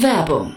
Werbung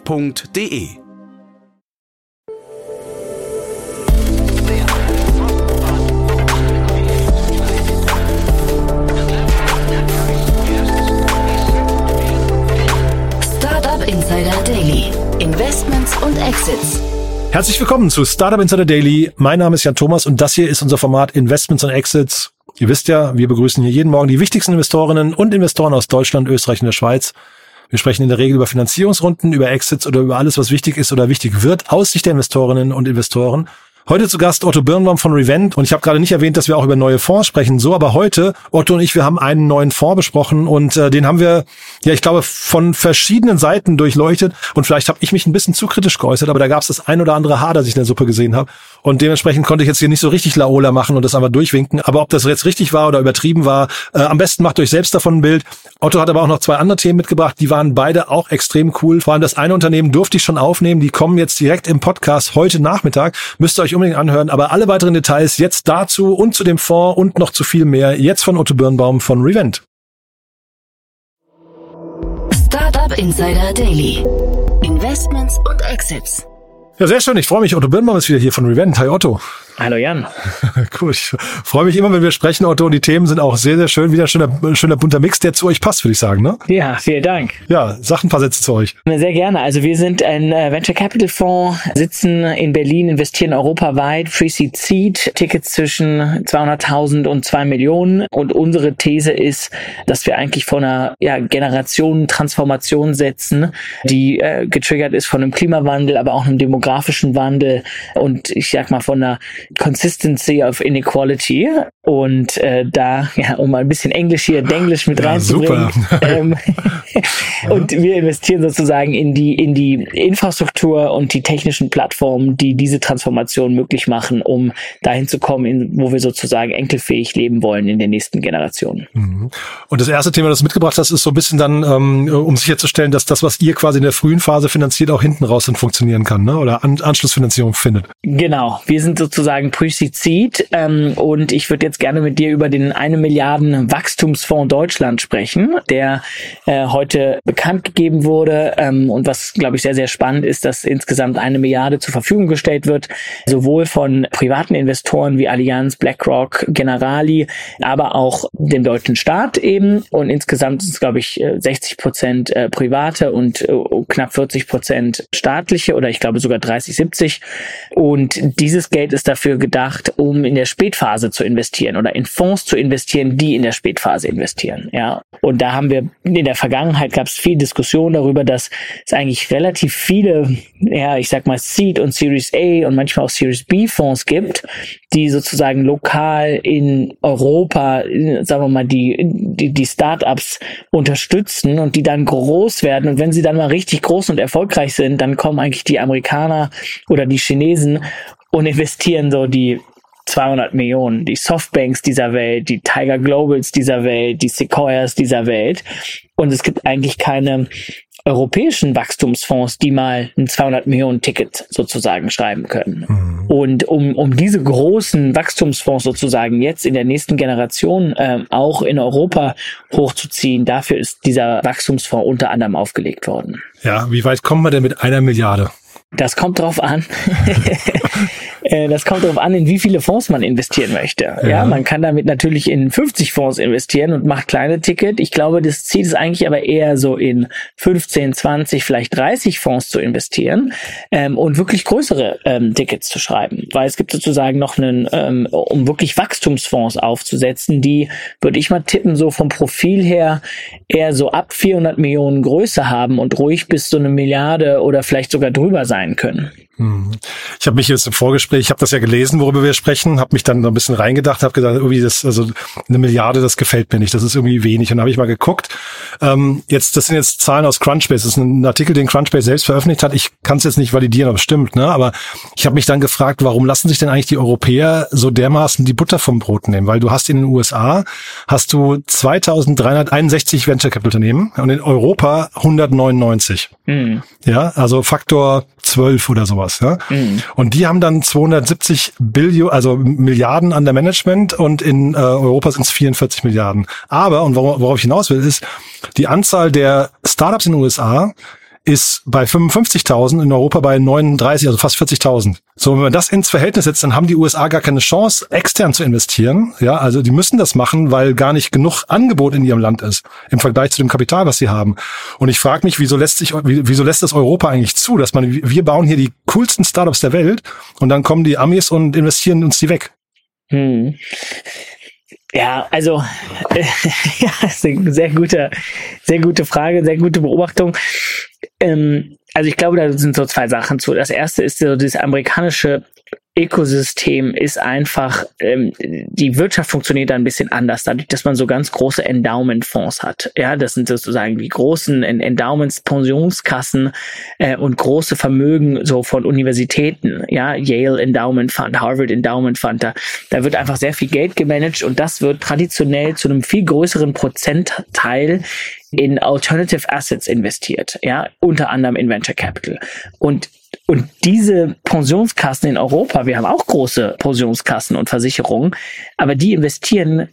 www.ftf.de Startup Insider Daily. Investments und Exits. Herzlich willkommen zu Startup Insider Daily. Mein Name ist Jan Thomas und das hier ist unser Format Investments und Exits. Ihr wisst ja, wir begrüßen hier jeden Morgen die wichtigsten Investorinnen und Investoren aus Deutschland, Österreich und der Schweiz wir sprechen in der Regel über Finanzierungsrunden, über Exits oder über alles, was wichtig ist oder wichtig wird aus Sicht der Investorinnen und Investoren. Heute zu Gast Otto Birnbaum von Revent und ich habe gerade nicht erwähnt, dass wir auch über neue Fonds sprechen. So, aber heute, Otto und ich, wir haben einen neuen Fonds besprochen und äh, den haben wir, ja, ich glaube, von verschiedenen Seiten durchleuchtet und vielleicht habe ich mich ein bisschen zu kritisch geäußert, aber da gab es das ein oder andere Haar, das ich in der Suppe gesehen habe und dementsprechend konnte ich jetzt hier nicht so richtig Laola machen und das einfach durchwinken. Aber ob das jetzt richtig war oder übertrieben war, äh, am besten macht euch selbst davon ein Bild. Otto hat aber auch noch zwei andere Themen mitgebracht, die waren beide auch extrem cool. Vor allem das eine Unternehmen durfte ich schon aufnehmen, die kommen jetzt direkt im Podcast heute Nachmittag. Müsst ihr euch unbedingt anhören. Aber alle weiteren Details jetzt dazu und zu dem Fonds und noch zu viel mehr jetzt von Otto Birnbaum von Revent. Startup Insider Daily. Investments und Exits. Ja, sehr schön. Ich freue mich. Otto Birnbaum ist wieder hier von Revent. Hi Otto. Hallo Jan. cool. Ich freue mich immer, wenn wir sprechen, Otto. Und die Themen sind auch sehr, sehr schön. Wieder ein schöner, schöner bunter Mix, der zu euch passt, würde ich sagen. Ne? Ja, vielen Dank. Ja, sag ein paar Sätze zu euch. Sehr gerne. Also wir sind ein äh, Venture Capital Fonds, sitzen in Berlin, investieren europaweit, Pre-Seed Seed, Tickets zwischen 200.000 und 2 Millionen. Und unsere These ist, dass wir eigentlich vor einer ja, Generationentransformation setzen, die äh, getriggert ist von einem Klimawandel, aber auch einem demografischen Wandel und ich sag mal von einer Consistency of Inequality. Und äh, da, ja, um mal ein bisschen Englisch hier, Denglisch mit reinzubringen. Ja, ähm, und wir investieren sozusagen in die, in die Infrastruktur und die technischen Plattformen, die diese Transformation möglich machen, um dahin zu kommen, in, wo wir sozusagen enkelfähig leben wollen in den nächsten Generationen. Mhm. Und das erste Thema, das du mitgebracht hast, ist so ein bisschen dann, ähm, um sicherzustellen, dass das, was ihr quasi in der frühen Phase finanziert, auch hinten raus dann funktionieren kann, ne? oder An Anschlussfinanzierung findet. Genau. Wir sind sozusagen Seed ähm, und ich würde jetzt gerne mit dir über den eine Milliarden Wachstumsfonds Deutschland sprechen, der äh, heute bekannt gegeben wurde ähm, und was, glaube ich, sehr, sehr spannend ist, dass insgesamt eine Milliarde zur Verfügung gestellt wird, sowohl von privaten Investoren wie Allianz, BlackRock, Generali, aber auch dem deutschen Staat eben und insgesamt sind es, glaube ich, 60 Prozent äh, private und äh, knapp 40 Prozent staatliche oder ich glaube sogar 30, 70 und dieses Geld ist dafür gedacht, um in der Spätphase zu investieren oder in Fonds zu investieren, die in der Spätphase investieren. Ja, und da haben wir in der Vergangenheit gab es viel Diskussion darüber, dass es eigentlich relativ viele, ja, ich sag mal Seed und Series A und manchmal auch Series B Fonds gibt, die sozusagen lokal in Europa, sagen wir mal, die, die, die Startups unterstützen und die dann groß werden. Und wenn sie dann mal richtig groß und erfolgreich sind, dann kommen eigentlich die Amerikaner oder die Chinesen und investieren so die 200 Millionen, die Softbanks dieser Welt, die Tiger Globals dieser Welt, die Sequoias dieser Welt. Und es gibt eigentlich keine europäischen Wachstumsfonds, die mal ein 200 Millionen Ticket sozusagen schreiben können. Mhm. Und um, um diese großen Wachstumsfonds sozusagen jetzt in der nächsten Generation ähm, auch in Europa hochzuziehen, dafür ist dieser Wachstumsfonds unter anderem aufgelegt worden. Ja, wie weit kommen wir denn mit einer Milliarde? Das kommt drauf an. Äh, das kommt darauf an, in wie viele Fonds man investieren möchte. Ja. ja. man kann damit natürlich in 50 Fonds investieren und macht kleine Ticket. Ich glaube, das Ziel ist eigentlich aber eher so in 15, 20, vielleicht 30 Fonds zu investieren ähm, und wirklich größere ähm, Tickets zu schreiben. Weil es gibt sozusagen noch einen, ähm, um wirklich Wachstumsfonds aufzusetzen, die, würde ich mal tippen, so vom Profil her eher so ab 400 Millionen Größe haben und ruhig bis so eine Milliarde oder vielleicht sogar drüber sein können. Hm. Ich habe mich jetzt im Vorgespräch, ich habe das ja gelesen, worüber wir sprechen, habe mich dann ein bisschen reingedacht, habe gesagt, irgendwie das, also eine Milliarde, das gefällt mir nicht, das ist irgendwie wenig. Und habe ich mal geguckt. Ähm, jetzt, das sind jetzt Zahlen aus Crunchbase. Das ist ein Artikel, den Crunchbase selbst veröffentlicht hat. Ich kann es jetzt nicht validieren, ob es stimmt, ne? Aber ich habe mich dann gefragt, warum lassen sich denn eigentlich die Europäer so dermaßen die Butter vom Brot nehmen? Weil du hast in den USA hast du 2361 Venture Capital Unternehmen und in Europa 199. Mhm. Ja, also Faktor 12 oder sowas. Ja? Mhm. Und die haben dann 270 Billionen, also Milliarden an der Management und in äh, Europa sind es 44 Milliarden. Aber, und worauf ich hinaus will, ist, die Anzahl der Startups in den USA ist bei 55.000, in Europa bei 39, also fast 40.000. So, wenn man das ins Verhältnis setzt, dann haben die USA gar keine Chance, extern zu investieren. Ja, also die müssen das machen, weil gar nicht genug Angebot in ihrem Land ist im Vergleich zu dem Kapital, was sie haben. Und ich frage mich, wieso lässt sich, wieso lässt das Europa eigentlich zu, dass man, wir bauen hier die coolsten Startups der Welt und dann kommen die Amis und investieren uns die weg. Hm. Ja, also äh, ja, eine sehr gute, sehr gute Frage, sehr gute Beobachtung. Ähm, also ich glaube, da sind so zwei Sachen zu. Das erste ist so dieses amerikanische Ökosystem ist einfach, ähm, die Wirtschaft funktioniert da ein bisschen anders, dadurch, dass man so ganz große Endowment-Fonds hat. Ja, das sind sozusagen die großen Endowments, Pensionskassen äh, und große Vermögen so von Universitäten. Ja, Yale Endowment Fund, Harvard Endowment Fund. Da, da wird einfach sehr viel Geld gemanagt und das wird traditionell zu einem viel größeren Prozentteil in Alternative Assets investiert, ja, unter anderem in Venture Capital. Und und diese Pensionskassen in Europa, wir haben auch große Pensionskassen und Versicherungen, aber die investieren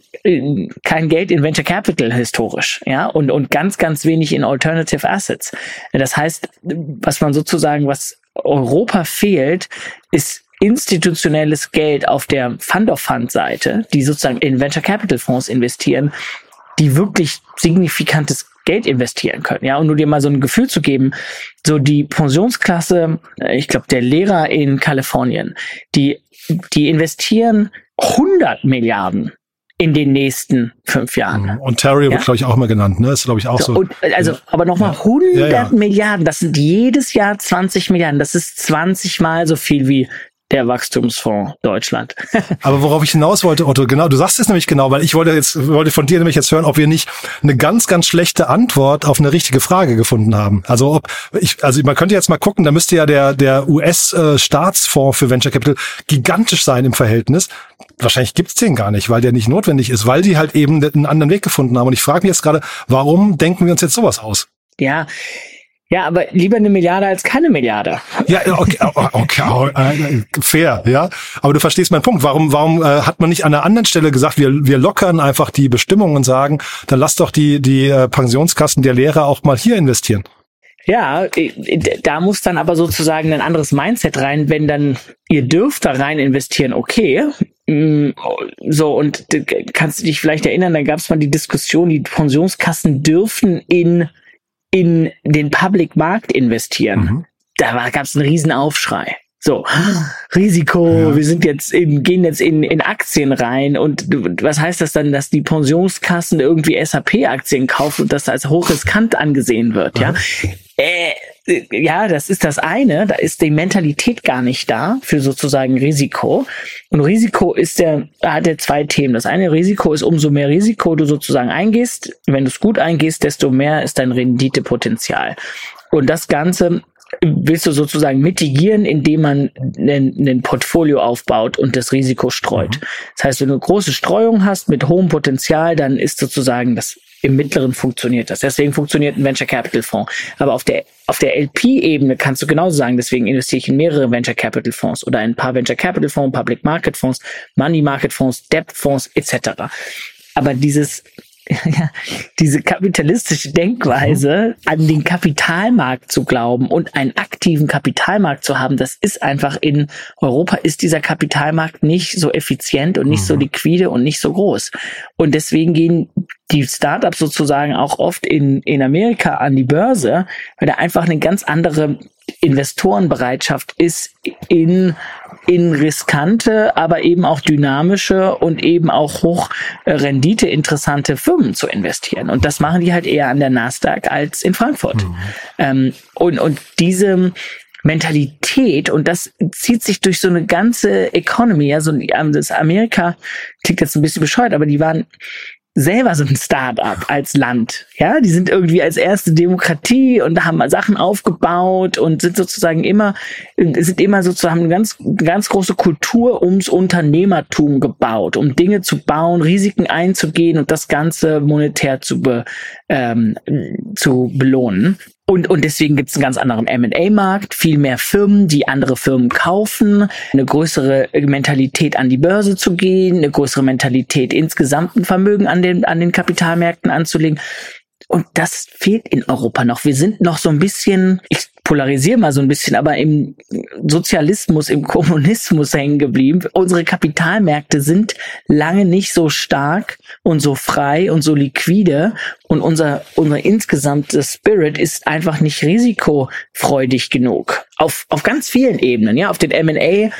kein Geld in Venture Capital historisch, ja, und, und ganz, ganz wenig in Alternative Assets. Das heißt, was man sozusagen, was Europa fehlt, ist institutionelles Geld auf der Fund-of-Fund-Seite, die sozusagen in Venture Capital Fonds investieren, die wirklich signifikantes Geld investieren können. Ja, und nur dir mal so ein Gefühl zu geben, so die Pensionsklasse, äh, ich glaube, der Lehrer in Kalifornien, die, die investieren 100 Milliarden in den nächsten fünf Jahren. Mhm. Ontario ja? wird, glaube ich, auch mal genannt, ne? Ist, glaube ich, auch so. so. Und, also, aber nochmal ja. 100 ja, ja. Milliarden, das sind jedes Jahr 20 Milliarden. Das ist 20 Mal so viel wie der Wachstumsfonds Deutschland. Aber worauf ich hinaus wollte, Otto, genau, du sagst es nämlich genau, weil ich wollte jetzt, wollte von dir nämlich jetzt hören, ob wir nicht eine ganz, ganz schlechte Antwort auf eine richtige Frage gefunden haben. Also ob ich, also man könnte jetzt mal gucken, da müsste ja der, der US-Staatsfonds für Venture Capital gigantisch sein im Verhältnis. Wahrscheinlich gibt's den gar nicht, weil der nicht notwendig ist, weil die halt eben einen anderen Weg gefunden haben. Und ich frage mich jetzt gerade, warum denken wir uns jetzt sowas aus? Ja, ja, aber lieber eine Milliarde als keine Milliarde. Ja, okay, okay, okay fair, ja. Aber du verstehst meinen Punkt. Warum, warum äh, hat man nicht an einer anderen Stelle gesagt, wir, wir lockern einfach die Bestimmungen und sagen, dann lass doch die, die äh, Pensionskassen der Lehrer auch mal hier investieren? Ja, da muss dann aber sozusagen ein anderes Mindset rein, wenn dann ihr dürft da rein investieren, okay. Mm, so, und kannst du dich vielleicht erinnern, da gab es mal die Diskussion, die Pensionskassen dürfen in in den Public Markt investieren, mhm. da gab es einen riesen Aufschrei. So, Risiko, ja. wir sind jetzt in, gehen jetzt in, in Aktien rein und was heißt das dann, dass die Pensionskassen irgendwie SAP-Aktien kaufen und das als hochriskant angesehen wird, ja? ja? Äh, ja, das ist das eine. Da ist die Mentalität gar nicht da für sozusagen Risiko. Und Risiko ist der, hat er zwei Themen. Das eine Risiko ist, umso mehr Risiko du sozusagen eingehst, wenn du es gut eingehst, desto mehr ist dein Renditepotenzial. Und das Ganze willst du sozusagen mitigieren, indem man ein Portfolio aufbaut und das Risiko streut. Mhm. Das heißt, wenn du eine große Streuung hast mit hohem Potenzial, dann ist sozusagen das im Mittleren funktioniert das. Deswegen funktioniert ein Venture Capital Fonds. Aber auf der, auf der LP-Ebene kannst du genauso sagen, deswegen investiere ich in mehrere Venture Capital Fonds oder in ein paar Venture Capital Fonds, Public Market Fonds, Money Market Fonds, Debt Fonds etc. Aber dieses ja, diese kapitalistische Denkweise, an den Kapitalmarkt zu glauben und einen aktiven Kapitalmarkt zu haben, das ist einfach in Europa ist dieser Kapitalmarkt nicht so effizient und nicht mhm. so liquide und nicht so groß. Und deswegen gehen die Startups sozusagen auch oft in, in Amerika an die Börse, weil da einfach eine ganz andere Investorenbereitschaft ist in in riskante, aber eben auch dynamische und eben auch hoch äh, Rendite interessante Firmen zu investieren. Und das machen die halt eher an der Nasdaq als in Frankfurt. Mhm. Ähm, und, und diese, Mentalität und das zieht sich durch so eine ganze Economy. Also das Amerika klingt jetzt ein bisschen bescheuert, aber die waren selber so ein Start-up als Land. Ja, die sind irgendwie als erste Demokratie und haben Sachen aufgebaut und sind sozusagen immer, sind immer sozusagen eine ganz, ganz große Kultur ums Unternehmertum gebaut, um Dinge zu bauen, Risiken einzugehen und das Ganze monetär zu, be, ähm, zu belohnen. Und, und deswegen gibt es einen ganz anderen M&A-Markt, viel mehr Firmen, die andere Firmen kaufen, eine größere Mentalität an die Börse zu gehen, eine größere Mentalität insgesamt ein Vermögen an den, an den Kapitalmärkten anzulegen. Und das fehlt in Europa noch. Wir sind noch so ein bisschen, ich polarisiere mal so ein bisschen, aber im Sozialismus, im Kommunismus hängen geblieben. Unsere Kapitalmärkte sind lange nicht so stark und so frei und so liquide und unser, unser insgesamtes Spirit ist einfach nicht risikofreudig genug. Auf, auf ganz vielen Ebenen, ja, auf den M&A-Etagen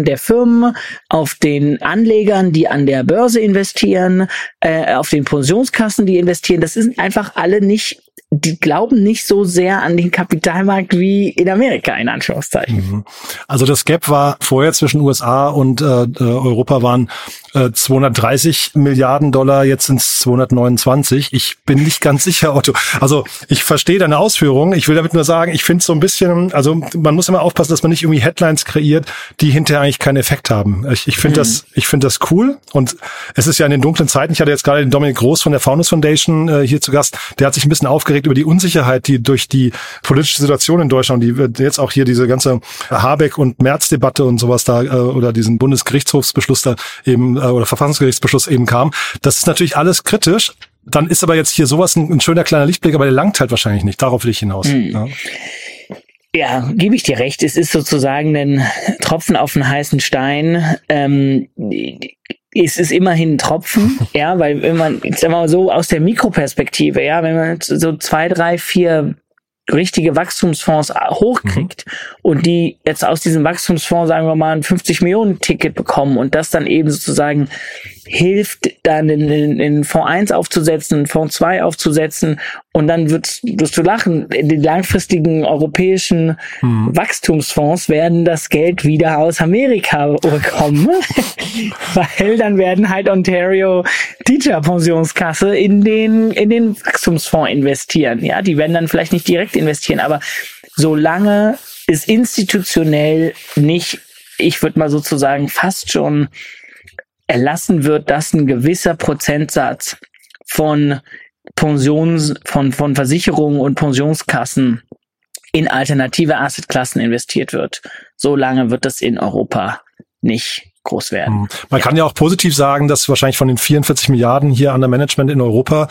äh, der Firmen, auf den Anlegern, die an der Börse investieren, äh, auf den Pensionskassen, die investieren. Das sind einfach alle nicht die glauben nicht so sehr an den Kapitalmarkt wie in Amerika, in Anführungszeichen. Mhm. Also das Gap war vorher zwischen USA und äh, äh Europa waren äh, 230 Milliarden Dollar, jetzt sind es 229. Ich bin nicht ganz sicher, Otto. Also ich verstehe deine Ausführungen. Ich will damit nur sagen, ich finde es so ein bisschen, also man muss immer aufpassen, dass man nicht irgendwie Headlines kreiert, die hinterher eigentlich keinen Effekt haben. Ich, ich finde mhm. das, ich finde das cool und es ist ja in den dunklen Zeiten. Ich hatte jetzt gerade den Dominik Groß von der Founders Foundation äh, hier zu Gast. Der hat sich ein bisschen aufgeregt über die Unsicherheit, die durch die politische Situation in Deutschland, die jetzt auch hier diese ganze Habeck und Merz-Debatte und sowas da äh, oder diesen Bundesgerichtshofsbeschluss da eben äh, oder Verfassungsgerichtsbeschluss eben kam. Das ist natürlich alles kritisch. Dann ist aber jetzt hier sowas ein, ein schöner kleiner Lichtblick, aber der langt halt wahrscheinlich nicht. Darauf will ich hinaus. Mhm. Ja. Ja, gebe ich dir recht. Es ist sozusagen ein Tropfen auf einen heißen Stein. Ähm, es ist immerhin ein Tropfen, ja, weil wenn man, jetzt mal so aus der Mikroperspektive, ja, wenn man so zwei, drei, vier richtige Wachstumsfonds hochkriegt mhm. und die jetzt aus diesem Wachstumsfonds, sagen wir mal, ein 50 Millionen Ticket bekommen und das dann eben sozusagen hilft, dann in, in, in Fonds 1 aufzusetzen, Fonds 2 aufzusetzen und dann wirst, wirst du lachen, die langfristigen europäischen mhm. Wachstumsfonds werden das Geld wieder aus Amerika bekommen, weil dann werden halt Ontario Teacher Pensionskasse in den, in den Wachstumsfonds investieren. Ja, die werden dann vielleicht nicht direkt investieren, aber solange es institutionell nicht, ich würde mal sozusagen fast schon erlassen wird, dass ein gewisser Prozentsatz von Pensions, von, von Versicherungen und Pensionskassen in alternative Assetklassen investiert wird. So lange wird das in Europa nicht groß werden. Hm. Man ja. kann ja auch positiv sagen, dass wahrscheinlich von den 44 Milliarden hier an der Management in Europa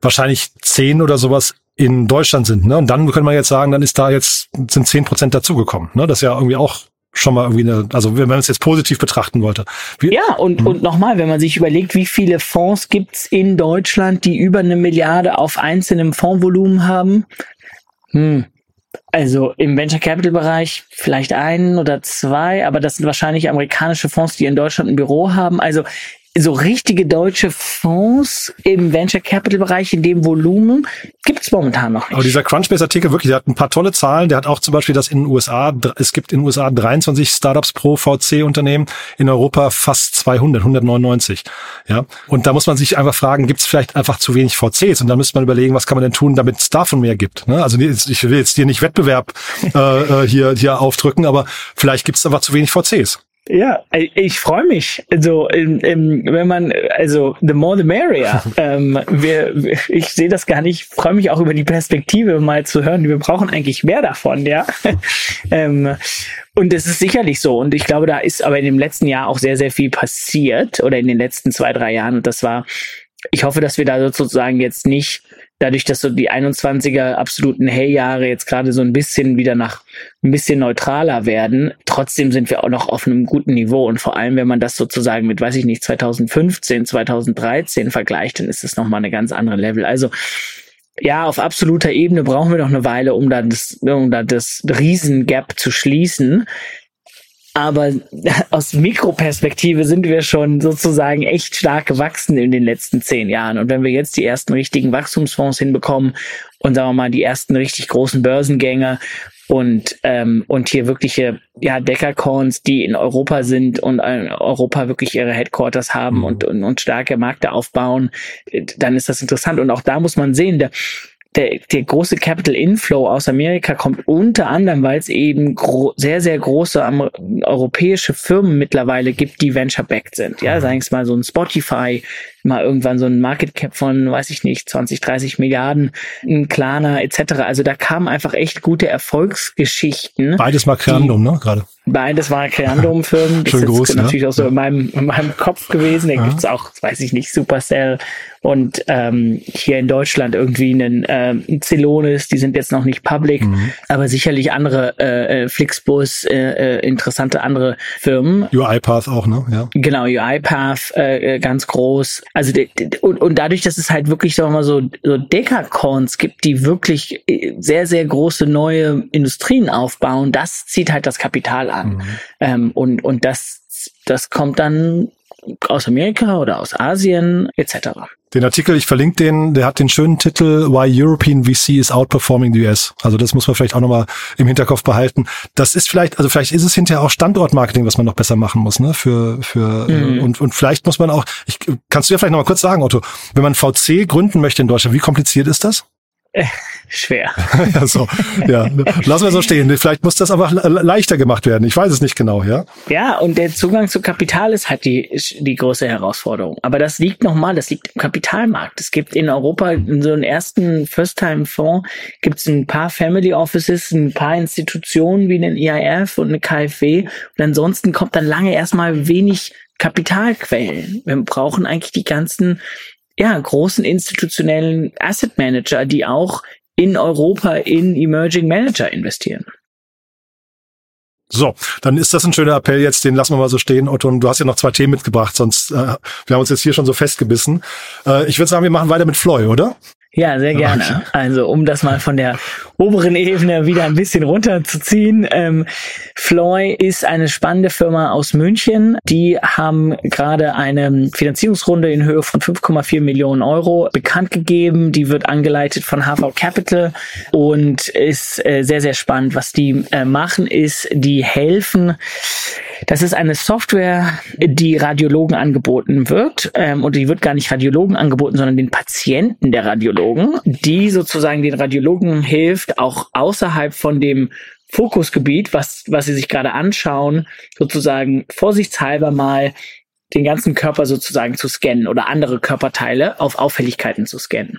wahrscheinlich 10 oder sowas in Deutschland sind. Ne? Und dann können wir jetzt sagen, dann ist da jetzt, sind 10 Prozent dazugekommen. Ne? Das ist ja irgendwie auch schon mal irgendwie eine, also wenn man es jetzt positiv betrachten wollte. Wie, ja, und, hm. und nochmal, wenn man sich überlegt, wie viele Fonds gibt's in Deutschland, die über eine Milliarde auf einzelnem Fondsvolumen haben, hm. Also im Venture Capital Bereich vielleicht einen oder zwei, aber das sind wahrscheinlich amerikanische Fonds, die in Deutschland ein Büro haben. Also so richtige deutsche Fonds im Venture Capital Bereich in dem Volumen gibt es momentan noch nicht. Aber dieser Crunchbase-Artikel wirklich, der hat ein paar tolle Zahlen. Der hat auch zum Beispiel, dass in den USA, es gibt in den USA 23 Startups pro VC-Unternehmen, in Europa fast 200, 199. Ja, und da muss man sich einfach fragen, gibt es vielleicht einfach zu wenig VCs? Und da müsste man überlegen, was kann man denn tun, damit es davon mehr gibt. Ne? Also ich will jetzt dir nicht Wettbewerb äh, äh hier, hier aufdrücken, aber vielleicht gibt es einfach zu wenig VCs. Ja, ich freue mich. Also, wenn man, also, the more the merrier. ähm, wir, ich sehe das gar nicht, freue mich auch über die Perspektive mal zu hören. Wir brauchen eigentlich mehr davon, ja. ähm, und es ist sicherlich so. Und ich glaube, da ist aber in dem letzten Jahr auch sehr, sehr viel passiert oder in den letzten zwei, drei Jahren. Und das war, ich hoffe, dass wir da sozusagen jetzt nicht dadurch, dass so die 21er absoluten Hey-Jahre jetzt gerade so ein bisschen wieder nach ein bisschen neutraler werden, trotzdem sind wir auch noch auf einem guten Niveau. Und vor allem, wenn man das sozusagen mit, weiß ich nicht, 2015, 2013 vergleicht, dann ist es nochmal eine ganz andere Level. Also, ja, auf absoluter Ebene brauchen wir noch eine Weile, um da das, um da das Riesengap zu schließen. Aber aus Mikroperspektive sind wir schon sozusagen echt stark gewachsen in den letzten zehn Jahren. Und wenn wir jetzt die ersten richtigen Wachstumsfonds hinbekommen und sagen wir mal die ersten richtig großen Börsengänge und ähm, und hier wirkliche ja Deckercorns, die in Europa sind und in Europa wirklich ihre Headquarters haben mhm. und, und und starke Märkte aufbauen, dann ist das interessant und auch da muss man sehen, der der, der große Capital Inflow aus Amerika kommt unter anderem, weil es eben sehr, sehr große europäische Firmen mittlerweile gibt, die venture-backed sind. Ja, mhm. sagen wir mal so ein Spotify, mal irgendwann so ein Market Cap von, weiß ich nicht, 20, 30 Milliarden, ein Klarna etc. Also da kamen einfach echt gute Erfolgsgeschichten. Beides mal Creandum, ne, gerade. Beides war Creandum-Firmen. Das Schön ist groß, natürlich ne? auch so in meinem, in meinem Kopf gewesen. Da ja. gibt's auch, weiß ich nicht, Supercell und ähm, hier in Deutschland irgendwie einen ähm, Celonis, die sind jetzt noch nicht public, mhm. aber sicherlich andere äh, äh Flixbus, äh, äh, interessante andere Firmen. UiPath auch, ne? Ja. Genau, UiPath äh, äh ganz groß. Also und, und dadurch, dass es halt wirklich, sagen wir mal, so, so Dekacorns gibt, die wirklich äh, sehr, sehr große neue Industrien aufbauen, das zieht halt das Kapital an. Mhm. Ähm, und, und das, das kommt dann aus Amerika oder aus Asien etc. Den Artikel, ich verlinke den, der hat den schönen Titel Why European VC is Outperforming the US. Also das muss man vielleicht auch nochmal im Hinterkopf behalten. Das ist vielleicht, also vielleicht ist es hinterher auch Standortmarketing, was man noch besser machen muss, ne? Für, für mhm. und, und vielleicht muss man auch, ich, kannst du dir vielleicht nochmal kurz sagen, Otto, wenn man VC gründen möchte in Deutschland, wie kompliziert ist das? schwer. ja, so, ja. Lassen wir so stehen. Vielleicht muss das aber leichter gemacht werden. Ich weiß es nicht genau, ja. Ja, und der Zugang zu Kapital ist halt die, die große Herausforderung. Aber das liegt nochmal, das liegt im Kapitalmarkt. Es gibt in Europa in so einen ersten First-Time-Fonds gibt es ein paar Family Offices, ein paar Institutionen wie den EIF und eine KfW. Und ansonsten kommt dann lange erstmal wenig Kapitalquellen. Wir brauchen eigentlich die ganzen ja, großen institutionellen Asset Manager, die auch in Europa in Emerging Manager investieren. So, dann ist das ein schöner Appell jetzt, den lassen wir mal so stehen. Otto, du hast ja noch zwei Themen mitgebracht, sonst äh, wir haben uns jetzt hier schon so festgebissen. Äh, ich würde sagen, wir machen weiter mit Floy, oder? Ja, sehr gerne. Also um das mal von der oberen Ebene wieder ein bisschen runterzuziehen. Ähm, Floy ist eine spannende Firma aus München. Die haben gerade eine Finanzierungsrunde in Höhe von 5,4 Millionen Euro bekannt gegeben. Die wird angeleitet von HV Capital und ist äh, sehr, sehr spannend. Was die äh, machen, ist, die helfen. Das ist eine Software, die Radiologen angeboten wird. Ähm, und die wird gar nicht Radiologen angeboten, sondern den Patienten der Radiologen, die sozusagen den Radiologen hilft, auch außerhalb von dem Fokusgebiet, was, was sie sich gerade anschauen, sozusagen vorsichtshalber mal den ganzen Körper sozusagen zu scannen oder andere Körperteile auf Auffälligkeiten zu scannen.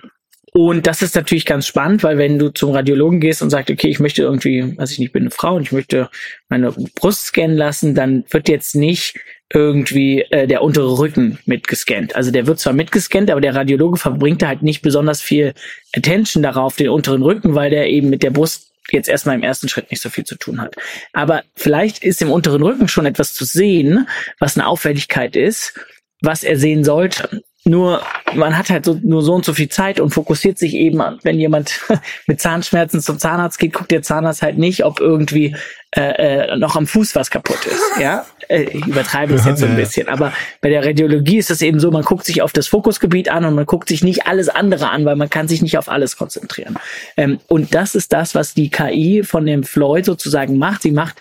Und das ist natürlich ganz spannend, weil wenn du zum Radiologen gehst und sagst, okay, ich möchte irgendwie, weiß ich nicht, ich bin eine Frau und ich möchte meine Brust scannen lassen, dann wird jetzt nicht irgendwie äh, der untere Rücken mitgescannt. Also der wird zwar mitgescannt, aber der Radiologe verbringt da halt nicht besonders viel Attention darauf, den unteren Rücken, weil der eben mit der Brust jetzt erstmal im ersten Schritt nicht so viel zu tun hat. Aber vielleicht ist im unteren Rücken schon etwas zu sehen, was eine Auffälligkeit ist, was er sehen sollte. Nur man hat halt so, nur so und so viel Zeit und fokussiert sich eben, wenn jemand mit Zahnschmerzen zum Zahnarzt geht, guckt der Zahnarzt halt nicht, ob irgendwie äh, äh, noch am Fuß was kaputt ist. Ja, äh, ich übertreibe es jetzt so ein bisschen. Aber bei der Radiologie ist es eben so, man guckt sich auf das Fokusgebiet an und man guckt sich nicht alles andere an, weil man kann sich nicht auf alles konzentrieren. Ähm, und das ist das, was die KI von dem Floyd sozusagen macht. Sie macht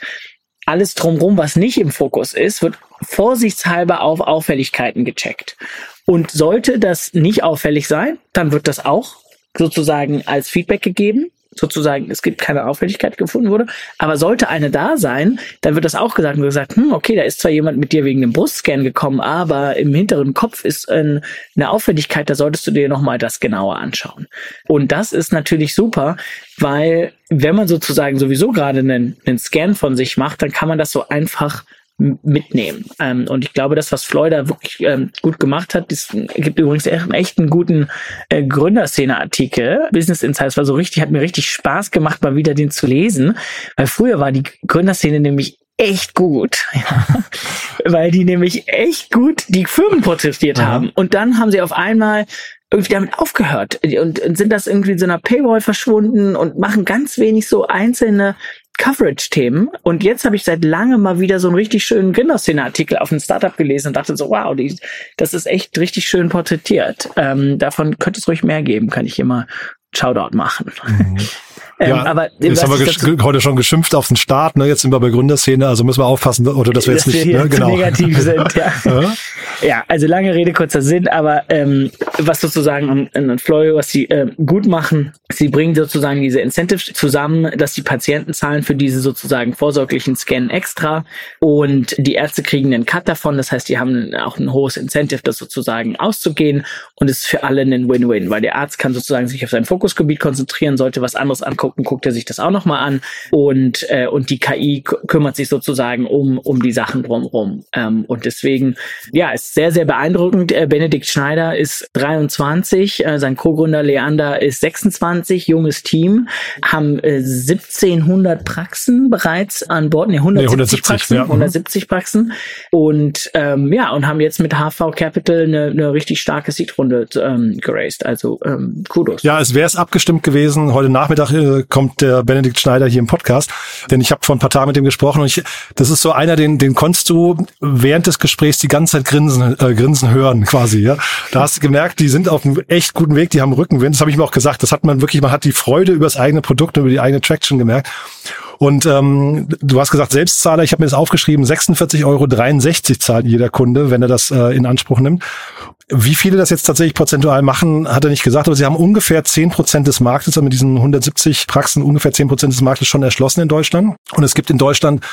alles drumherum, was nicht im Fokus ist, wird vorsichtshalber auf Auffälligkeiten gecheckt. Und sollte das nicht auffällig sein, dann wird das auch sozusagen als Feedback gegeben. Sozusagen, es gibt keine Auffälligkeit gefunden wurde. Aber sollte eine da sein, dann wird das auch gesagt und gesagt, hm, okay, da ist zwar jemand mit dir wegen dem Brustscan gekommen, aber im hinteren Kopf ist eine Auffälligkeit, da solltest du dir nochmal das genauer anschauen. Und das ist natürlich super, weil wenn man sozusagen sowieso gerade einen, einen Scan von sich macht, dann kann man das so einfach mitnehmen. Ähm, und ich glaube, das, was Floyd da wirklich ähm, gut gemacht hat, das gibt übrigens echt, einen guten äh, Gründerszene-Artikel. Business Insights war so richtig, hat mir richtig Spaß gemacht, mal wieder den zu lesen. Weil früher war die Gründerszene nämlich echt gut, ja. weil die nämlich echt gut die Firmen porträtiert haben. Und dann haben sie auf einmal irgendwie damit aufgehört und, und sind das irgendwie in so einer Paywall verschwunden und machen ganz wenig so einzelne Coverage-Themen. Und jetzt habe ich seit langem mal wieder so einen richtig schönen Gründerszene-Artikel auf ein Startup gelesen und dachte so, wow, die, das ist echt richtig schön porträtiert. Ähm, davon könnte es ruhig mehr geben, kann ich immer Shoutout machen. Mhm. Ähm, ja, aber jetzt haben wir heute schon geschimpft auf den Start, ne? Jetzt sind wir bei Gründerszene, also müssen wir aufpassen, oder dass wir jetzt dass nicht wir ne? genau. negativ sind. Ja. ja. Also lange Rede, kurzer Sinn, aber ähm, was sozusagen an, an Florio, was sie äh, gut machen, sie bringen sozusagen diese Incentives zusammen, dass die Patienten zahlen für diese sozusagen vorsorglichen Scan extra und die Ärzte kriegen einen Cut davon, das heißt, die haben auch ein hohes Incentive, das sozusagen auszugehen und es ist für alle ein Win-Win, weil der Arzt kann sozusagen sich auf sein Fokusgebiet konzentrieren, sollte was anderes angucken, guckt er sich das auch nochmal an und, äh, und die KI kümmert sich sozusagen um, um die Sachen drumherum. Ähm, und deswegen, ja, ist sehr, sehr beeindruckend. Äh, Benedikt Schneider ist 23, äh, sein Co-Gründer Leander ist 26, junges Team, haben äh, 1700 Praxen bereits an Bord, nee, 170, nee, 170 Praxen, ja. 170 mhm. Praxen und ähm, ja, und haben jetzt mit HV Capital eine, eine richtig starke Seed-Runde ähm, geraced. Also ähm, Kudos. Ja, es wäre es abgestimmt gewesen. Heute Nachmittag äh, kommt der Benedikt Schneider hier im Podcast, denn ich habe vor ein paar Tagen mit ihm gesprochen und ich, das ist so einer, den, den konntest du während des Gesprächs die ganze Zeit grinsen, äh, grinsen hören quasi. Ja, da hast du gemerkt, die sind auf einem echt guten Weg, die haben Rückenwind. Das habe ich mir auch gesagt. Das hat man wirklich, man hat die Freude über das eigene Produkt, über die eigene Traction gemerkt. Und ähm, du hast gesagt, Selbstzahler, ich habe mir das aufgeschrieben, 46,63 Euro zahlt jeder Kunde, wenn er das äh, in Anspruch nimmt. Wie viele das jetzt tatsächlich prozentual machen, hat er nicht gesagt, aber sie haben ungefähr zehn Prozent des Marktes, also mit diesen 170 Praxen ungefähr zehn Prozent des Marktes schon erschlossen in Deutschland. Und es gibt in Deutschland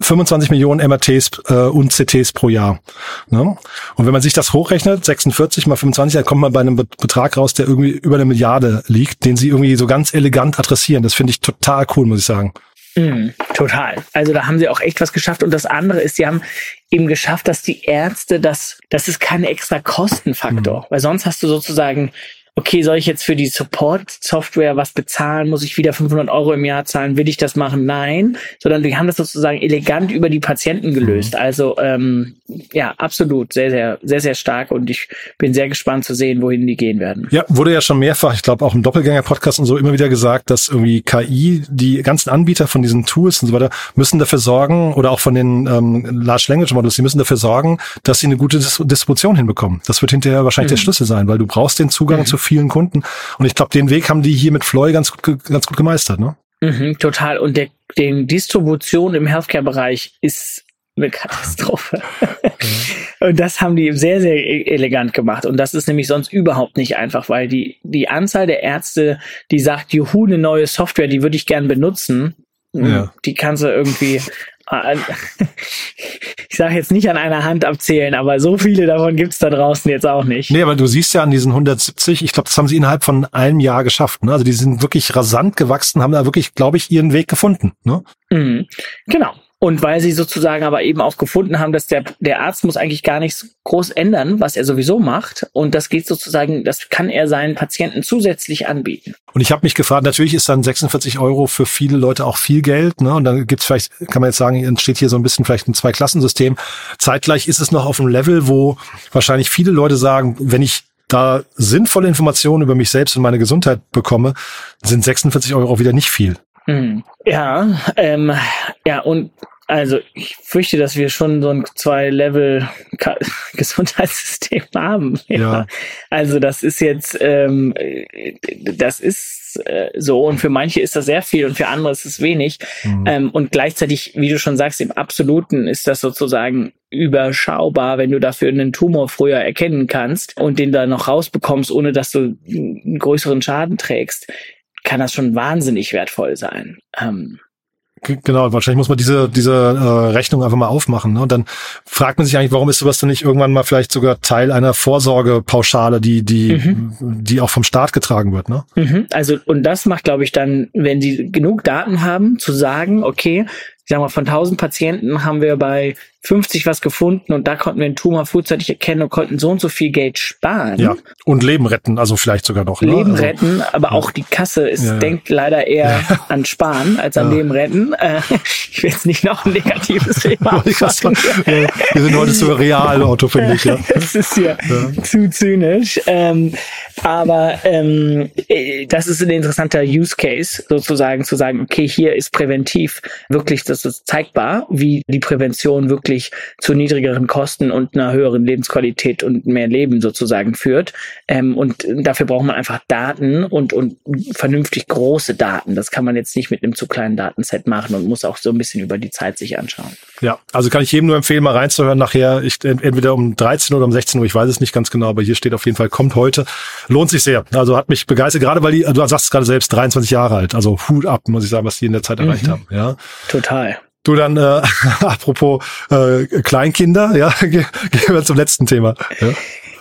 25 Millionen MRTs äh, und CTs pro Jahr. Ne? Und wenn man sich das hochrechnet, 46 mal 25, dann kommt man bei einem Betrag raus, der irgendwie über eine Milliarde liegt, den sie irgendwie so ganz elegant adressieren. Das finde ich total cool, muss ich sagen. Mm, total. Also da haben sie auch echt was geschafft. Und das andere ist, sie haben eben geschafft, dass die Ärzte das, das ist kein extra Kostenfaktor. Mhm. Weil sonst hast du sozusagen okay, soll ich jetzt für die Support-Software was bezahlen? Muss ich wieder 500 Euro im Jahr zahlen? Will ich das machen? Nein, sondern wir haben das sozusagen elegant über die Patienten gelöst. Mhm. Also ähm, ja, absolut, sehr, sehr, sehr, sehr stark und ich bin sehr gespannt zu sehen, wohin die gehen werden. Ja, wurde ja schon mehrfach, ich glaube auch im Doppelgänger-Podcast und so immer wieder gesagt, dass irgendwie KI, die ganzen Anbieter von diesen Tools und so weiter, müssen dafür sorgen, oder auch von den ähm, Large Language Models, die müssen dafür sorgen, dass sie eine gute Dis Distribution hinbekommen. Das wird hinterher wahrscheinlich mhm. der Schlüssel sein, weil du brauchst den Zugang mhm. zu vielen Kunden. Und ich glaube, den Weg haben die hier mit Floy ganz gut, ganz gut gemeistert, ne? Mhm, total. Und der, den Distribution im Healthcare-Bereich ist eine Katastrophe. Mhm. Und das haben die sehr, sehr e-, elegant gemacht. Und das ist nämlich sonst überhaupt nicht einfach, weil die, die Anzahl der Ärzte, die sagt, juhu, eine neue Software, die würde ich gern benutzen, ja. die kannst du irgendwie ich sage jetzt nicht an einer Hand abzählen, aber so viele davon gibt's da draußen jetzt auch nicht. Nee, aber du siehst ja an diesen 170, ich glaube, das haben sie innerhalb von einem Jahr geschafft. Ne? Also die sind wirklich rasant gewachsen, haben da wirklich, glaube ich, ihren Weg gefunden. Ne? Mhm. Genau. Und weil sie sozusagen aber eben auch gefunden haben, dass der, der Arzt muss eigentlich gar nichts groß ändern, was er sowieso macht. Und das geht sozusagen, das kann er seinen Patienten zusätzlich anbieten. Und ich habe mich gefragt, natürlich ist dann 46 Euro für viele Leute auch viel Geld. Ne? Und dann gibt's vielleicht, kann man jetzt sagen, entsteht hier so ein bisschen vielleicht ein Zweiklassensystem. Zeitgleich ist es noch auf einem Level, wo wahrscheinlich viele Leute sagen, wenn ich da sinnvolle Informationen über mich selbst und meine Gesundheit bekomme, sind 46 Euro wieder nicht viel. Hm. Ja, ähm, ja, und also ich fürchte, dass wir schon so ein zwei-Level Gesundheitssystem haben. Ja. ja. Also das ist jetzt, ähm, das ist äh, so und für manche ist das sehr viel und für andere ist es wenig. Mhm. Ähm, und gleichzeitig, wie du schon sagst, im Absoluten ist das sozusagen überschaubar, wenn du dafür einen Tumor früher erkennen kannst und den da noch rausbekommst, ohne dass du einen größeren Schaden trägst kann das schon wahnsinnig wertvoll sein. Ähm, Genau, wahrscheinlich muss man diese, diese äh, Rechnung einfach mal aufmachen. Ne? Und dann fragt man sich eigentlich, warum ist sowas denn nicht irgendwann mal vielleicht sogar Teil einer Vorsorgepauschale, die, die, mhm. die auch vom Staat getragen wird, ne? Mhm. Also, und das macht, glaube ich, dann, wenn sie genug Daten haben, zu sagen, okay, ich sag mal, von 1000 Patienten haben wir bei 50 was gefunden und da konnten wir einen Tumor frühzeitig erkennen und konnten so und so viel Geld sparen. Ja, und Leben retten, also vielleicht sogar noch. Ne? Leben also, retten, aber ja. auch die Kasse ist, ja, ja. denkt leider eher an Sparen als an Leben retten. Äh, ich will jetzt nicht noch ein negatives Thema aufmachen. Wir sind heute so real, Otto, finde ich. Ja. Das ist ja, zu zynisch. Ähm, aber ähm, äh, das ist ein interessanter Use Case, sozusagen zu sagen, okay, hier ist präventiv wirklich, das ist zeigbar, wie die Prävention wirklich sicherlich zu niedrigeren Kosten und einer höheren Lebensqualität und mehr Leben sozusagen führt. Ähm, und dafür braucht man einfach Daten und, und vernünftig große Daten. Das kann man jetzt nicht mit einem zu kleinen Datenset machen und muss auch so ein bisschen über die Zeit sich anschauen. Ja, also kann ich jedem nur empfehlen, mal reinzuhören nachher. Ich, entweder um 13 oder um 16 Uhr, ich weiß es nicht ganz genau, aber hier steht auf jeden Fall, kommt heute. Lohnt sich sehr. Also hat mich begeistert, gerade weil die, du sagst gerade selbst 23 Jahre alt. Also Hut ab, muss ich sagen, was die in der Zeit erreicht mhm. haben. Ja. Total. Du dann, äh, apropos äh, Kleinkinder, ja, gehen wir zum letzten Thema. Ja.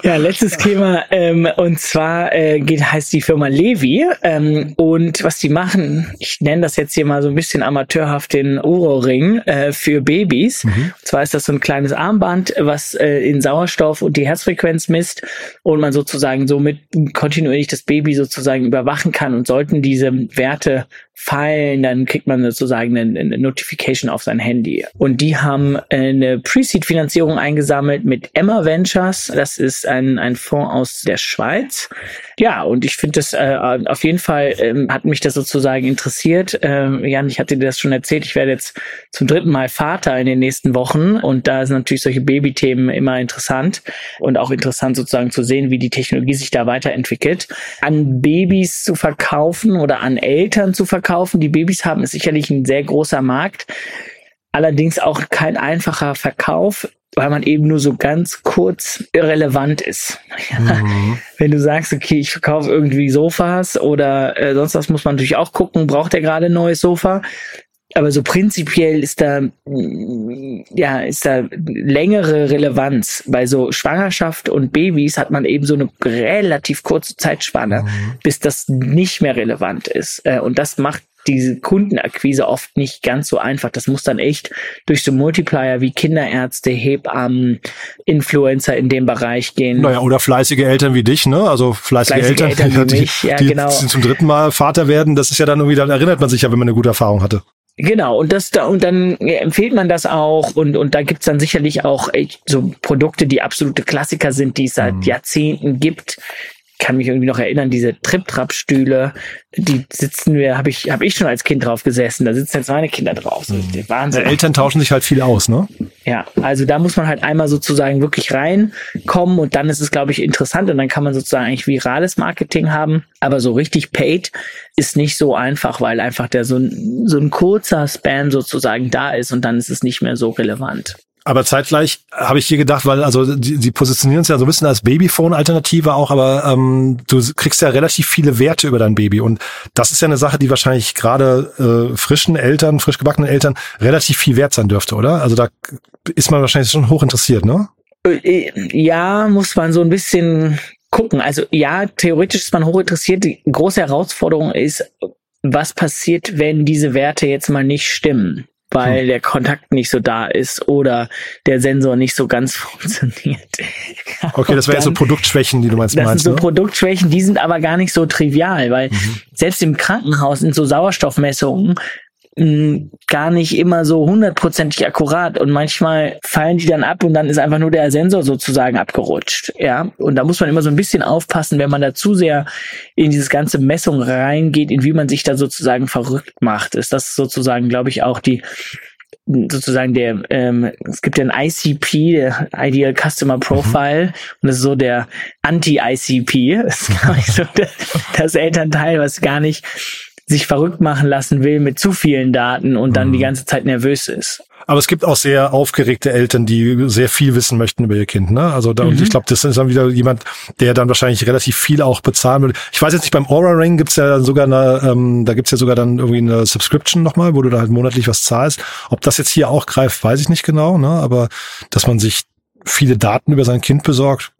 Ja, letztes Thema ähm, und zwar äh, geht heißt die Firma Levi ähm, und was die machen, ich nenne das jetzt hier mal so ein bisschen amateurhaft den Uro-Ring äh, für Babys. Mhm. Und zwar ist das so ein kleines Armband, was äh, in Sauerstoff und die Herzfrequenz misst und man sozusagen somit kontinuierlich das Baby sozusagen überwachen kann und sollten diese Werte fallen, dann kriegt man sozusagen eine, eine Notification auf sein Handy. Und die haben eine Pre-Seed-Finanzierung eingesammelt mit Emma Ventures. Das ist ein, ein Fonds aus der Schweiz. Ja, und ich finde das äh, auf jeden Fall ähm, hat mich das sozusagen interessiert. Ähm, Jan, ich hatte dir das schon erzählt. Ich werde jetzt zum dritten Mal Vater in den nächsten Wochen und da sind natürlich solche Babythemen immer interessant und auch interessant sozusagen zu sehen, wie die Technologie sich da weiterentwickelt. An Babys zu verkaufen oder an Eltern zu verkaufen verkaufen, die Babys haben, ist sicherlich ein sehr großer Markt. Allerdings auch kein einfacher Verkauf, weil man eben nur so ganz kurz irrelevant ist. Mhm. Wenn du sagst, okay, ich verkaufe irgendwie Sofas oder äh, sonst was, muss man natürlich auch gucken, braucht er gerade ein neues Sofa? Aber so prinzipiell ist da, ja, ist da längere Relevanz. Bei so Schwangerschaft und Babys hat man eben so eine relativ kurze Zeitspanne, mhm. bis das nicht mehr relevant ist. Äh, und das macht diese Kundenakquise oft nicht ganz so einfach. Das muss dann echt durch so Multiplier wie Kinderärzte, Hebammen, Influencer in dem Bereich gehen. Naja, oder fleißige Eltern wie dich, ne? Also fleißige, fleißige Eltern, Eltern die, mich, ja, die, genau. zum dritten Mal Vater werden. Das ist ja dann irgendwie, dann erinnert man sich ja, wenn man eine gute Erfahrung hatte. Genau, und das da und dann empfiehlt man das auch und und da gibt's dann sicherlich auch echt so Produkte, die absolute Klassiker sind, die es seit mhm. Jahrzehnten gibt, kann mich irgendwie noch erinnern, diese Trip-Trap-Stühle, die sitzen wir, habe ich, hab ich schon als Kind drauf gesessen, da sitzen jetzt meine Kinder drauf. So, mhm. Wahnsinn. Die Eltern tauschen sich halt viel aus, ne? Ja, also da muss man halt einmal sozusagen wirklich reinkommen und dann ist es, glaube ich, interessant und dann kann man sozusagen eigentlich virales Marketing haben. Aber so richtig paid ist nicht so einfach, weil einfach der so ein, so ein kurzer Span sozusagen da ist und dann ist es nicht mehr so relevant. Aber zeitgleich habe ich hier gedacht, weil also die, die positionieren es ja so ein bisschen als Babyphone-Alternative auch, aber ähm, du kriegst ja relativ viele Werte über dein Baby und das ist ja eine Sache, die wahrscheinlich gerade äh, frischen Eltern, frisch gebackenen Eltern relativ viel wert sein dürfte, oder? Also da ist man wahrscheinlich schon hoch interessiert, ne? Ja, muss man so ein bisschen gucken. Also ja, theoretisch ist man hoch interessiert. Die große Herausforderung ist, was passiert, wenn diese Werte jetzt mal nicht stimmen? Weil hm. der Kontakt nicht so da ist oder der Sensor nicht so ganz funktioniert. Okay, das wäre jetzt so Produktschwächen, die du meinst. Das meinst, sind so ne? Produktschwächen, die sind aber gar nicht so trivial, weil mhm. selbst im Krankenhaus sind so Sauerstoffmessungen gar nicht immer so hundertprozentig akkurat und manchmal fallen die dann ab und dann ist einfach nur der Sensor sozusagen abgerutscht, ja. Und da muss man immer so ein bisschen aufpassen, wenn man da zu sehr in dieses ganze Messung reingeht, in wie man sich da sozusagen verrückt macht. Ist das sozusagen, glaube ich, auch die sozusagen der, ähm, es gibt ja ein ICP, der Ideal Customer Profile, mhm. und das ist so der Anti-ICP. Das ist, glaube ich, so das Elternteil, was gar nicht sich verrückt machen lassen will mit zu vielen Daten und dann mhm. die ganze Zeit nervös ist. Aber es gibt auch sehr aufgeregte Eltern, die sehr viel wissen möchten über ihr Kind. Ne? Also da, mhm. und ich glaube, das ist dann wieder jemand, der dann wahrscheinlich relativ viel auch bezahlen will. Ich weiß jetzt nicht, beim Aura Ring gibt's ja dann sogar eine, ähm, da gibt's ja sogar dann irgendwie eine Subscription nochmal, wo du da halt monatlich was zahlst. Ob das jetzt hier auch greift, weiß ich nicht genau, ne? Aber dass man sich viele Daten über sein Kind besorgt,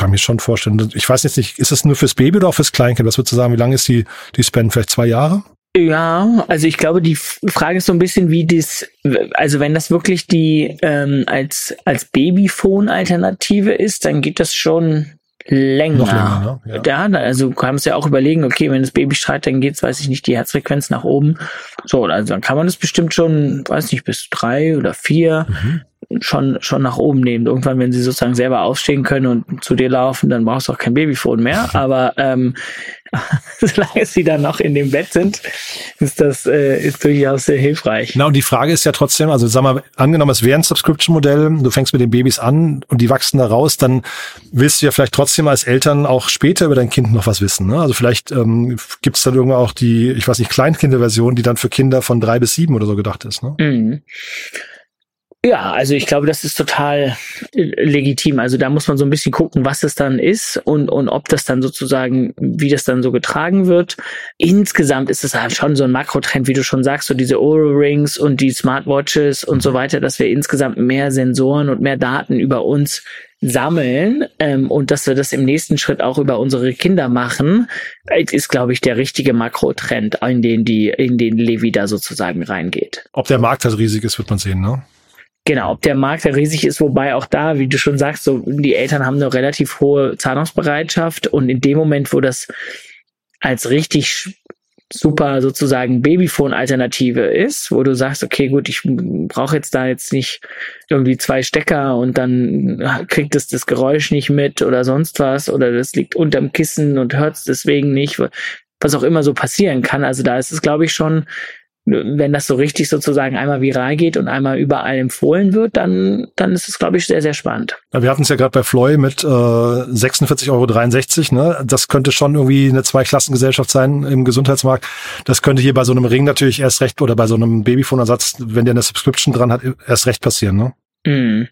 kann mir schon vorstellen. Ich weiß jetzt nicht, ist das nur fürs Baby oder auch fürs Kleinkind? Was würdest du sagen, wie lange ist die, die Span? Vielleicht zwei Jahre? Ja, also ich glaube, die Frage ist so ein bisschen, wie das, also wenn das wirklich die ähm, als als Babyphone-Alternative ist, dann geht das schon länger. Noch länger ne? ja. ja, also kann man es ja auch überlegen, okay, wenn das Baby schreit, dann geht's, weiß ich nicht, die Herzfrequenz nach oben. So, also dann kann man das bestimmt schon, weiß nicht, bis drei oder vier. Mhm schon, schon nach oben nehmen. Irgendwann, wenn sie sozusagen selber aufstehen können und zu dir laufen, dann brauchst du auch kein Babyphone mehr. Aber ähm, solange sie dann noch in dem Bett sind, ist das äh, ist durchaus sehr hilfreich. Na, und die Frage ist ja trotzdem, also sag mal, angenommen, es wäre ein Subscription-Modell, du fängst mit den Babys an und die wachsen da raus, dann willst du ja vielleicht trotzdem als Eltern auch später über dein Kind noch was wissen. Ne? Also vielleicht ähm, gibt es dann irgendwann auch die, ich weiß nicht, Kleinkinderversion, die dann für Kinder von drei bis sieben oder so gedacht ist. Ne? Mhm. Ja, also ich glaube, das ist total äh, legitim. Also da muss man so ein bisschen gucken, was es dann ist und, und ob das dann sozusagen, wie das dann so getragen wird. Insgesamt ist es halt schon so ein Makrotrend, wie du schon sagst, so diese Oura-Rings und die Smartwatches und so weiter, dass wir insgesamt mehr Sensoren und mehr Daten über uns sammeln ähm, und dass wir das im nächsten Schritt auch über unsere Kinder machen, ist, glaube ich, der richtige Makrotrend, in den die, in den Levi da sozusagen reingeht. Ob der Markt halt riesig ist, wird man sehen, ne? Genau, ob der Markt ja riesig ist, wobei auch da, wie du schon sagst, so die Eltern haben eine relativ hohe Zahlungsbereitschaft und in dem Moment, wo das als richtig super sozusagen Babyphone-Alternative ist, wo du sagst, okay, gut, ich brauche jetzt da jetzt nicht irgendwie zwei Stecker und dann kriegt es das Geräusch nicht mit oder sonst was oder das liegt unterm Kissen und hört es deswegen nicht, was auch immer so passieren kann. Also da ist es, glaube ich, schon wenn das so richtig sozusagen einmal viral geht und einmal überall empfohlen wird, dann, dann ist es, glaube ich, sehr, sehr spannend. Ja, wir hatten es ja gerade bei Floy mit äh, 46,63 Euro. Ne? Das könnte schon irgendwie eine Zweiklassengesellschaft sein im Gesundheitsmarkt. Das könnte hier bei so einem Ring natürlich erst recht oder bei so einem Babyphone-Ersatz, wenn der eine Subscription dran hat, erst recht passieren. Ne? Mm.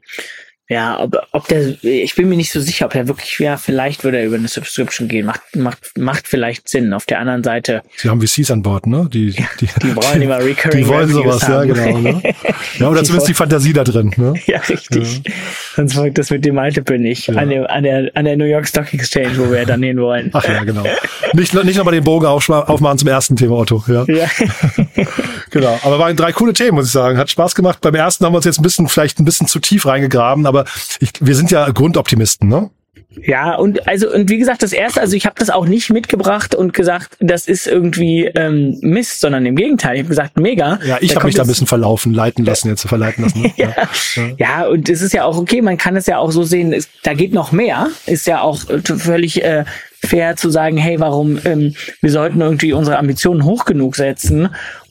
Ja, ob, ob der, ich bin mir nicht so sicher, ob er wirklich, ja, vielleicht würde er über eine Subscription gehen. Macht, macht, macht vielleicht Sinn. Auf der anderen Seite. Sie haben VCs an Bord, ne? Die, die, die, die wollen immer Recurring Die wollen sowas, haben. ja, genau, ne? Ja, oder zumindest die Fantasie da drin, ne? Ja, richtig. Ja. Sonst folgt das mit dem Multiple nicht. Ja. An, der, an, der, an der New York Stock Exchange, wo wir dann hin wollen. Ach ja, genau. Nicht, nicht nochmal den Bogen aufmachen zum ersten Thema, Otto, ja. ja. genau. Aber waren drei coole Themen, muss ich sagen. Hat Spaß gemacht. Beim ersten haben wir uns jetzt ein bisschen, vielleicht ein bisschen zu tief reingegraben, aber ich, wir sind ja Grundoptimisten, ne? Ja, und also und wie gesagt, das erste, also ich habe das auch nicht mitgebracht und gesagt, das ist irgendwie ähm, Mist, sondern im Gegenteil, ich habe gesagt, mega. Ja, ich habe mich da ein bisschen verlaufen, leiten lassen, jetzt verleiten lassen. Ne? ja. Ja. ja, und es ist ja auch okay, man kann es ja auch so sehen, es, da geht noch mehr, ist ja auch äh, völlig äh, fair zu sagen, hey, warum ähm, wir sollten irgendwie unsere Ambitionen hoch genug setzen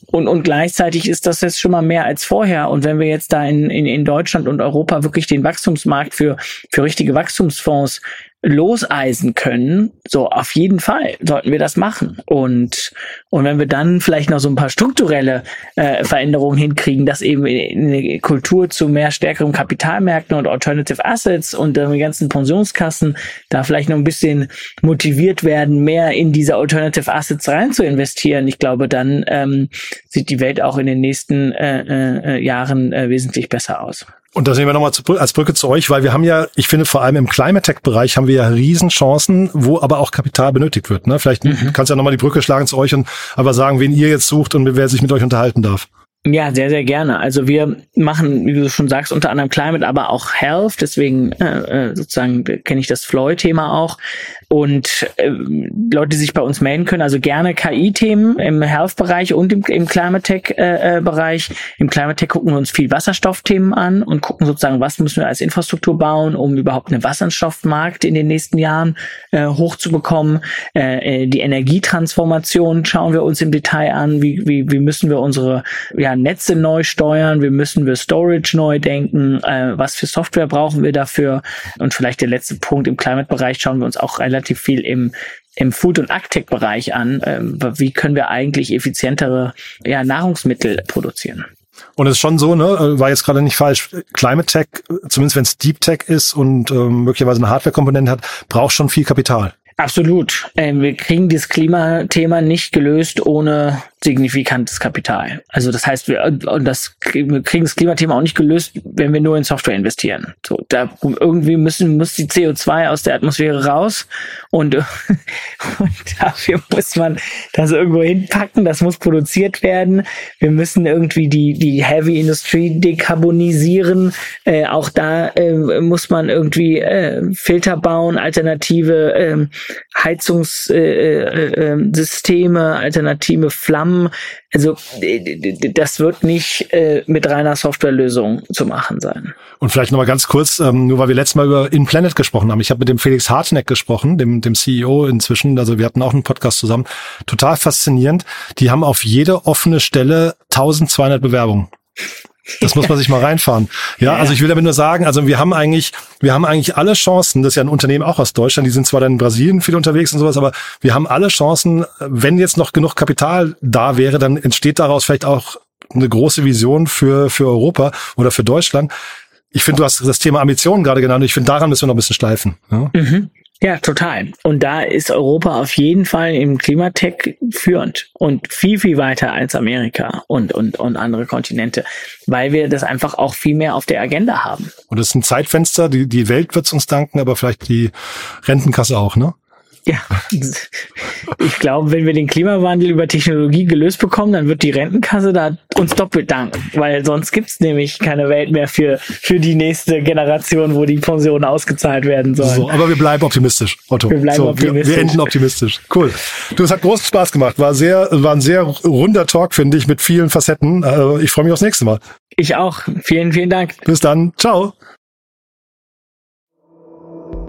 und, und gleichzeitig ist das jetzt schon mal mehr als vorher. Und wenn wir jetzt da in, in, in Deutschland und Europa wirklich den Wachstumsmarkt für, für richtige Wachstumsfonds loseisen können, so auf jeden Fall sollten wir das machen. Und, und wenn wir dann vielleicht noch so ein paar strukturelle äh, Veränderungen hinkriegen, dass eben eine Kultur zu mehr stärkeren Kapitalmärkten und Alternative Assets und äh, die ganzen Pensionskassen da vielleicht noch ein bisschen motiviert werden, mehr in diese Alternative Assets rein zu investieren, ich glaube, dann ähm, sieht die Welt auch in den nächsten äh, äh, Jahren äh, wesentlich besser aus. Und da sehen wir nochmal als Brücke zu euch, weil wir haben ja, ich finde vor allem im Climate Tech-Bereich haben wir ja Riesenchancen, wo aber auch Kapital benötigt wird. Ne? Vielleicht mhm. kannst du ja nochmal die Brücke schlagen zu euch und aber sagen, wen ihr jetzt sucht und wer sich mit euch unterhalten darf. Ja, sehr, sehr gerne. Also wir machen, wie du schon sagst, unter anderem Climate, aber auch Health. Deswegen äh, äh sozusagen kenne ich das Floyd-Thema auch. Und äh, Leute, die sich bei uns melden können, also gerne KI-Themen im Health-Bereich und im, im Climate Tech-Bereich. Äh, Im Climate Tech gucken wir uns viel Wasserstoffthemen an und gucken sozusagen, was müssen wir als Infrastruktur bauen, um überhaupt einen Wasserstoffmarkt in den nächsten Jahren äh, hochzubekommen. Äh, äh, die Energietransformation schauen wir uns im Detail an. Wie, wie, wie müssen wir unsere ja, Netze neu steuern? Wie müssen wir Storage neu denken? Äh, was für Software brauchen wir dafür? Und vielleicht der letzte Punkt im Climate-Bereich schauen wir uns auch relativ relativ viel im im Food- und Agtech-Bereich an. Ähm, wie können wir eigentlich effizientere ja, Nahrungsmittel produzieren? Und es ist schon so, ne, äh, war jetzt gerade nicht falsch, Climate Tech, zumindest wenn es Deep Tech ist und ähm, möglicherweise eine Hardware-Komponente hat, braucht schon viel Kapital. Absolut. Ähm, wir kriegen das Klimathema nicht gelöst ohne signifikantes Kapital. Also das heißt, wir, und das, wir kriegen das Klimathema auch nicht gelöst, wenn wir nur in Software investieren. So, da irgendwie müssen, muss die CO2 aus der Atmosphäre raus und, und dafür muss man das irgendwo hinpacken, das muss produziert werden. Wir müssen irgendwie die, die Heavy Industry dekarbonisieren. Äh, auch da äh, muss man irgendwie äh, Filter bauen, alternative ähm, äh, Heizungssysteme, alternative Flammen zusammen. Also das wird nicht äh, mit reiner Softwarelösung zu machen sein. Und vielleicht nochmal ganz kurz, ähm, nur weil wir letztes Mal über InPlanet gesprochen haben. Ich habe mit dem Felix Hartneck gesprochen, dem, dem CEO inzwischen. Also wir hatten auch einen Podcast zusammen. Total faszinierend. Die haben auf jede offene Stelle 1200 Bewerbungen. Das muss man sich mal reinfahren. Ja, also ich will damit nur sagen, also wir haben eigentlich, wir haben eigentlich alle Chancen, das ist ja ein Unternehmen auch aus Deutschland, die sind zwar dann in Brasilien viel unterwegs und sowas, aber wir haben alle Chancen, wenn jetzt noch genug Kapital da wäre, dann entsteht daraus vielleicht auch eine große Vision für, für Europa oder für Deutschland. Ich finde, du hast das Thema Ambitionen gerade genannt. Ich finde, daran müssen wir noch ein bisschen schleifen. Ja? Mhm. Ja, total. Und da ist Europa auf jeden Fall im Klimatech führend und viel, viel weiter als Amerika und, und, und andere Kontinente, weil wir das einfach auch viel mehr auf der Agenda haben. Und das ist ein Zeitfenster, die, die Welt wird uns danken, aber vielleicht die Rentenkasse auch, ne? Ja, ich glaube, wenn wir den Klimawandel über Technologie gelöst bekommen, dann wird die Rentenkasse da uns doppelt danken, weil sonst gibt's nämlich keine Welt mehr für, für die nächste Generation, wo die Pensionen ausgezahlt werden sollen. So, aber wir bleiben optimistisch, Otto. Wir bleiben so, optimistisch. Wir, wir enden optimistisch. Cool. Du, es hat großen Spaß gemacht. War sehr, war ein sehr runder Talk, finde ich, mit vielen Facetten. Äh, ich freue mich aufs nächste Mal. Ich auch. Vielen, vielen Dank. Bis dann. Ciao.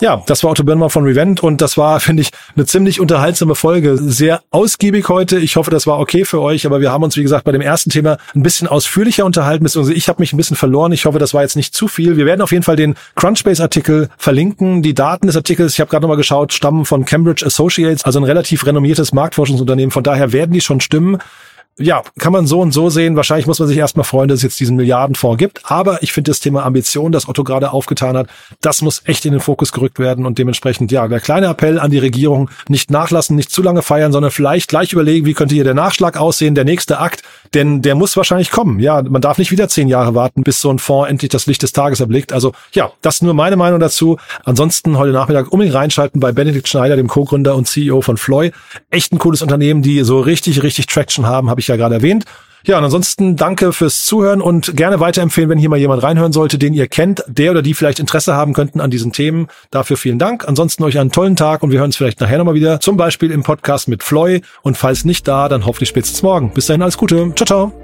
Ja, das war Otto Birnmann von Revent und das war, finde ich, eine ziemlich unterhaltsame Folge. Sehr ausgiebig heute. Ich hoffe, das war okay für euch, aber wir haben uns, wie gesagt, bei dem ersten Thema ein bisschen ausführlicher unterhalten, beziehungsweise ich habe mich ein bisschen verloren. Ich hoffe, das war jetzt nicht zu viel. Wir werden auf jeden Fall den Crunchbase-Artikel verlinken. Die Daten des Artikels, ich habe gerade nochmal geschaut, stammen von Cambridge Associates, also ein relativ renommiertes Marktforschungsunternehmen. Von daher werden die schon stimmen ja, kann man so und so sehen. Wahrscheinlich muss man sich erstmal freuen, dass es jetzt diesen Milliardenfonds gibt. Aber ich finde das Thema Ambition, das Otto gerade aufgetan hat, das muss echt in den Fokus gerückt werden und dementsprechend, ja, der kleine Appell an die Regierung, nicht nachlassen, nicht zu lange feiern, sondern vielleicht gleich überlegen, wie könnte hier der Nachschlag aussehen, der nächste Akt, denn der muss wahrscheinlich kommen. Ja, man darf nicht wieder zehn Jahre warten, bis so ein Fonds endlich das Licht des Tages erblickt. Also ja, das nur meine Meinung dazu. Ansonsten heute Nachmittag unbedingt reinschalten bei Benedikt Schneider, dem Co-Gründer und CEO von Floy. Echt ein cooles Unternehmen, die so richtig, richtig Traction haben, habe ich ja gerade erwähnt. Ja, und ansonsten danke fürs Zuhören und gerne weiterempfehlen, wenn hier mal jemand reinhören sollte, den ihr kennt, der oder die vielleicht Interesse haben könnten an diesen Themen. Dafür vielen Dank. Ansonsten euch einen tollen Tag und wir hören uns vielleicht nachher nochmal wieder, zum Beispiel im Podcast mit Floy. Und falls nicht da, dann hoffentlich spätestens morgen. Bis dahin alles Gute. Ciao, ciao.